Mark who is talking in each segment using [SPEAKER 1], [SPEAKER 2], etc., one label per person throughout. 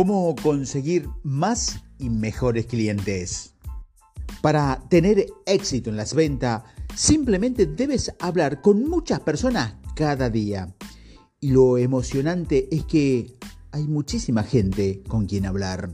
[SPEAKER 1] ¿Cómo conseguir más y mejores clientes? Para tener éxito en las ventas, simplemente debes hablar con muchas personas cada día. Y lo emocionante es que hay muchísima gente con quien hablar.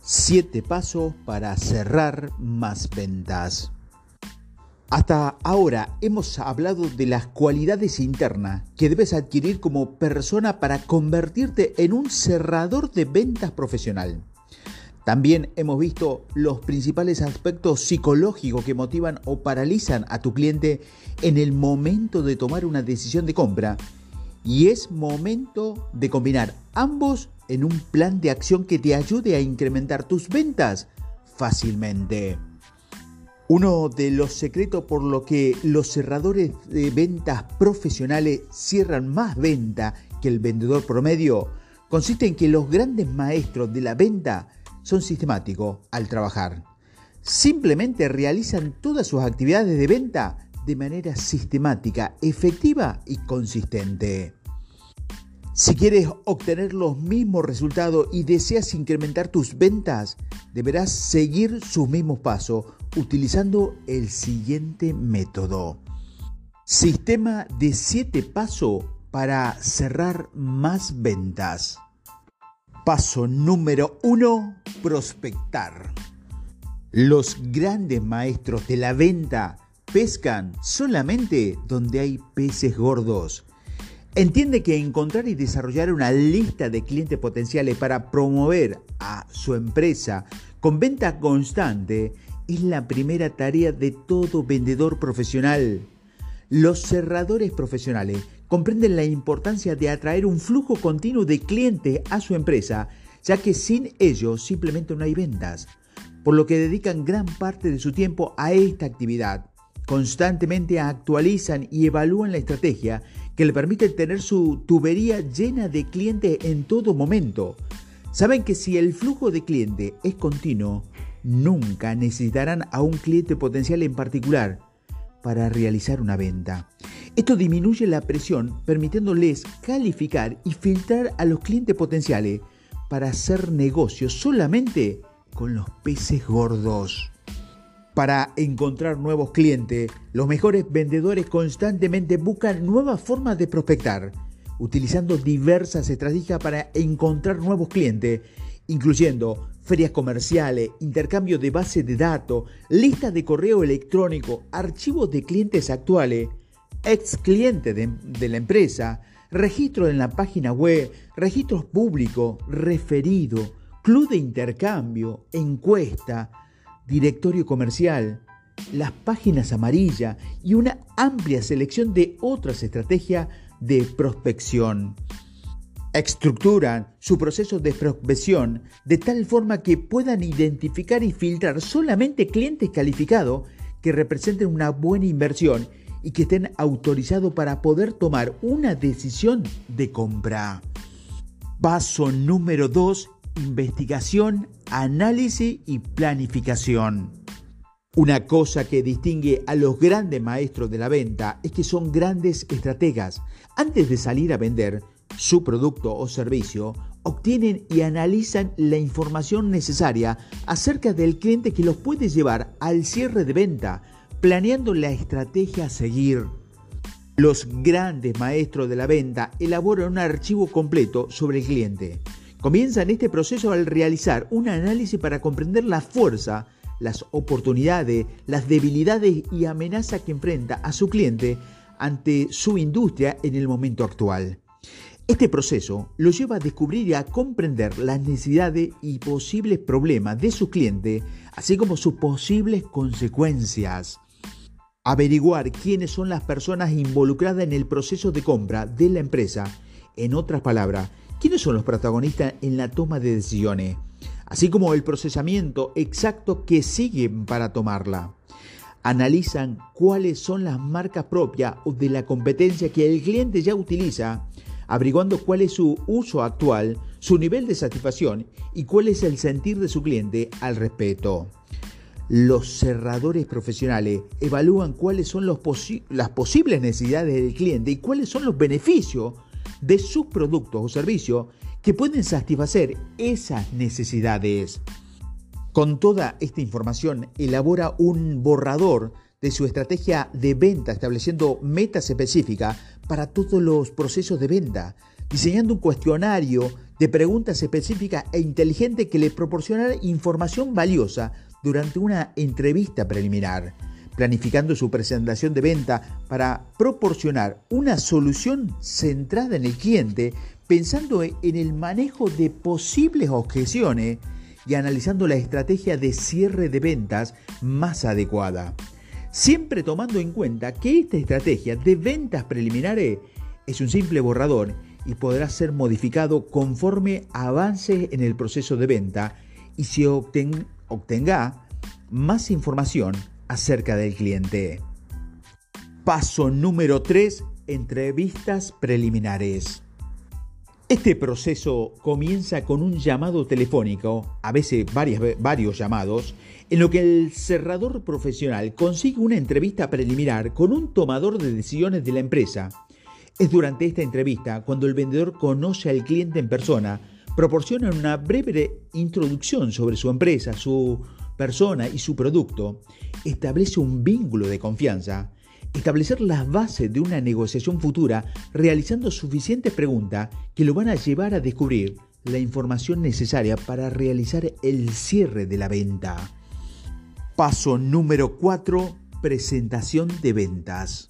[SPEAKER 1] Siete pasos para cerrar más ventas. Hasta ahora hemos hablado de las cualidades internas que debes adquirir como persona para convertirte en un cerrador de ventas profesional. También hemos visto los principales aspectos psicológicos que motivan o paralizan a tu cliente en el momento de tomar una decisión de compra. Y es momento de combinar ambos en un plan de acción que te ayude a incrementar tus ventas fácilmente. Uno de los secretos por lo que los cerradores de ventas profesionales cierran más venta que el vendedor promedio consiste en que los grandes maestros de la venta son sistemáticos al trabajar. Simplemente realizan todas sus actividades de venta de manera sistemática, efectiva y consistente. Si quieres obtener los mismos resultados y deseas incrementar tus ventas, deberás seguir sus mismos pasos utilizando el siguiente método. Sistema de 7 pasos para cerrar más ventas. Paso número 1. Prospectar. Los grandes maestros de la venta pescan solamente donde hay peces gordos. Entiende que encontrar y desarrollar una lista de clientes potenciales para promover a su empresa con venta constante es la primera tarea de todo vendedor profesional. Los cerradores profesionales comprenden la importancia de atraer un flujo continuo de clientes a su empresa, ya que sin ellos simplemente no hay ventas, por lo que dedican gran parte de su tiempo a esta actividad. Constantemente actualizan y evalúan la estrategia que le permite tener su tubería llena de clientes en todo momento. Saben que si el flujo de cliente es continuo, nunca necesitarán a un cliente potencial en particular para realizar una venta. Esto disminuye la presión permitiéndoles calificar y filtrar a los clientes potenciales para hacer negocios solamente con los peces gordos. Para encontrar nuevos clientes, los mejores vendedores constantemente buscan nuevas formas de prospectar, utilizando diversas estrategias para encontrar nuevos clientes, incluyendo ferias comerciales, intercambio de base de datos, listas de correo electrónico, archivos de clientes actuales, ex clientes de, de, la empresa, registro en la página web, registros públicos, referido, club de intercambio, encuesta, directorio comercial, las páginas amarillas y una amplia selección de otras estrategias de prospección estructuran su proceso de prospección de tal forma que puedan identificar y filtrar solamente clientes calificados que representen una buena inversión y que estén autorizados para poder tomar una decisión de compra. Paso número 2. Investigación, análisis y planificación. Una cosa que distingue a los grandes maestros de la venta es que son grandes estrategas. Antes de salir a vender, su producto o servicio, obtienen y analizan la información necesaria acerca del cliente que los puede llevar al cierre de venta, planeando la estrategia a seguir. Los grandes maestros de la venta elaboran un archivo completo sobre el cliente. Comienzan este proceso al realizar un análisis para comprender la fuerza, las oportunidades, las debilidades y amenazas que enfrenta a su cliente ante su industria en el momento actual. Este proceso lo lleva a descubrir y a comprender las necesidades y posibles problemas de su cliente, así como sus posibles consecuencias. Averiguar quiénes son las personas involucradas en el proceso de compra de la empresa. En otras palabras, quiénes son los protagonistas en la toma de decisiones, así como el procesamiento exacto que siguen para tomarla. Analizan cuáles son las marcas propias o de la competencia que el cliente ya utiliza averiguando cuál es su uso actual, su nivel de satisfacción y cuál es el sentir de su cliente al respecto. Los cerradores profesionales evalúan cuáles son las posibles necesidades del cliente y cuáles son los beneficios de sus productos o servicios que pueden satisfacer esas necesidades. Con toda esta información, elabora un borrador de su estrategia de venta, estableciendo metas específicas para todos los procesos de venta, diseñando un cuestionario de preguntas específicas e inteligentes que le proporcionará información valiosa durante una entrevista preliminar, planificando su presentación de venta para proporcionar una solución centrada en el cliente, pensando en el manejo de posibles objeciones y analizando la estrategia de cierre de ventas más adecuada siempre tomando en cuenta que esta estrategia de ventas preliminares es un simple borrador y podrá ser modificado conforme avance en el proceso de venta y se obtenga más información acerca del cliente. Paso número 3. Entrevistas preliminares. Este proceso comienza con un llamado telefónico, a veces varios llamados, en lo que el cerrador profesional consigue una entrevista preliminar con un tomador de decisiones de la empresa. Es durante esta entrevista cuando el vendedor conoce al cliente en persona, proporciona una breve introducción sobre su empresa, su persona y su producto, establece un vínculo de confianza, establecer las bases de una negociación futura realizando suficientes preguntas que lo van a llevar a descubrir la información necesaria para realizar el cierre de la venta. Paso número 4. Presentación de ventas.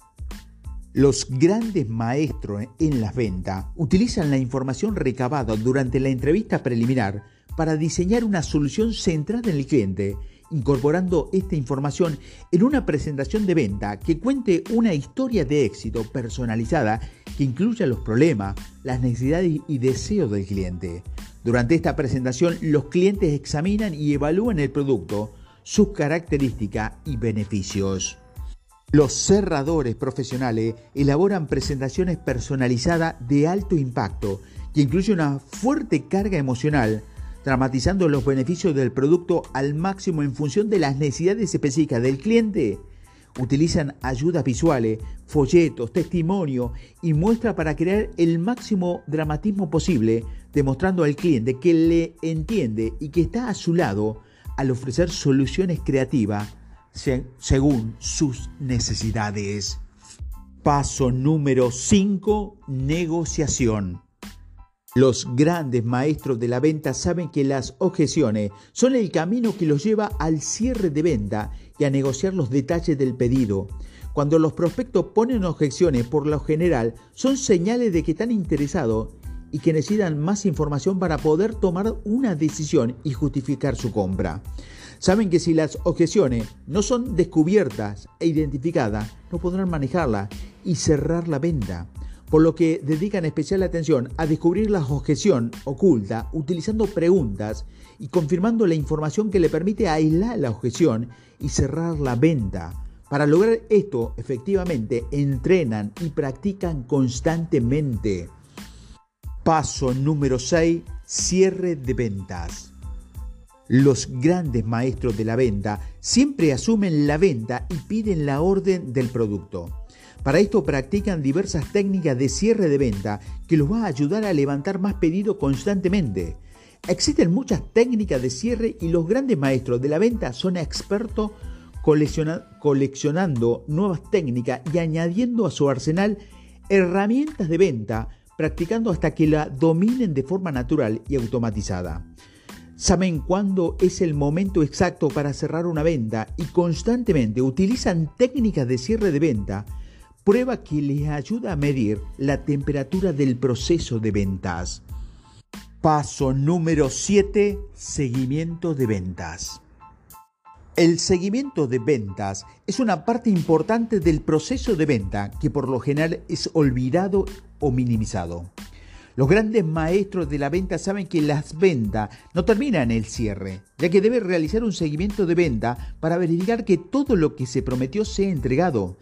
[SPEAKER 1] Los grandes maestros en las ventas utilizan la información recabada durante la entrevista preliminar para diseñar una solución centrada en el cliente incorporando esta información en una presentación de venta que cuente una historia de éxito personalizada que incluya los problemas, las necesidades y deseos del cliente. Durante esta presentación, los clientes examinan y evalúan el producto, sus características y beneficios. Los cerradores profesionales elaboran presentaciones personalizadas de alto impacto que incluyen una fuerte carga emocional dramatizando los beneficios del producto al máximo en función de las necesidades específicas del cliente. Utilizan ayudas visuales, folletos, testimonio y muestra para crear el máximo dramatismo posible, demostrando al cliente que le entiende y que está a su lado al ofrecer soluciones creativas según sus necesidades. Paso número 5. Negociación. Los grandes maestros de la venta saben que las objeciones son el camino que los lleva al cierre de venta y a negociar los detalles del pedido. Cuando los prospectos ponen objeciones, por lo general, son señales de que están interesados y que necesitan más información para poder tomar una decisión y justificar su compra. Saben que si las objeciones no son descubiertas e identificadas, no podrán manejarla y cerrar la venta por lo que dedican especial atención a descubrir la objeción oculta utilizando preguntas y confirmando la información que le permite aislar la objeción y cerrar la venta. Para lograr esto, efectivamente, entrenan y practican constantemente. Paso número 6. Cierre de ventas. Los grandes maestros de la venta siempre asumen la venta y piden la orden del producto. Para esto practican diversas técnicas de cierre de venta que los va a ayudar a levantar más pedidos constantemente. Existen muchas técnicas de cierre y los grandes maestros de la venta son expertos coleccionando nuevas técnicas y añadiendo a su arsenal herramientas de venta, practicando hasta que la dominen de forma natural y automatizada. Saben cuándo es el momento exacto para cerrar una venta y constantemente utilizan técnicas de cierre de venta prueba que les ayuda a medir la temperatura del proceso de ventas. Paso número 7. Seguimiento de ventas. El seguimiento de ventas es una parte importante del proceso de venta que por lo general es olvidado o minimizado. Los grandes maestros de la venta saben que las ventas no terminan en el cierre, ya que debe realizar un seguimiento de venta para verificar que todo lo que se prometió sea entregado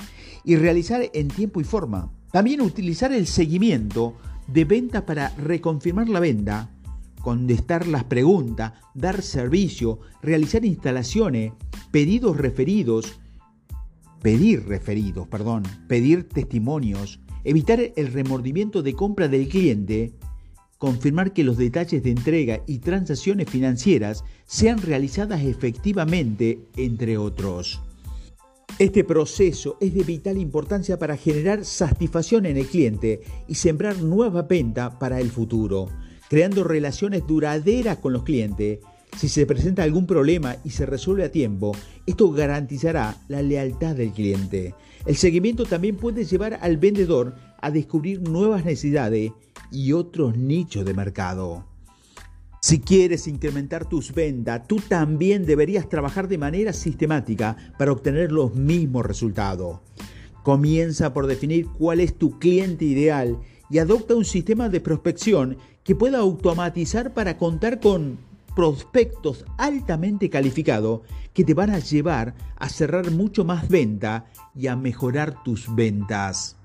[SPEAKER 1] y realizar en tiempo y forma. También utilizar el seguimiento de venta para reconfirmar la venta, contestar las preguntas, dar servicio, realizar instalaciones, pedidos referidos, pedir referidos, perdón, pedir testimonios, evitar el remordimiento de compra del cliente confirmar que los detalles de entrega y transacciones financieras sean realizadas efectivamente, entre otros. Este proceso es de vital importancia para generar satisfacción en el cliente y sembrar nueva venta para el futuro, creando relaciones duraderas con los clientes. Si se presenta algún problema y se resuelve a tiempo, esto garantizará la lealtad del cliente. El seguimiento también puede llevar al vendedor a descubrir nuevas necesidades y otros nichos de mercado. Si quieres incrementar tus ventas, tú también deberías trabajar de manera sistemática para obtener los mismos resultados. Comienza por definir cuál es tu cliente ideal y adopta un sistema de prospección que pueda automatizar para contar con prospectos altamente calificados que te van a llevar a cerrar mucho más venta y a mejorar tus ventas.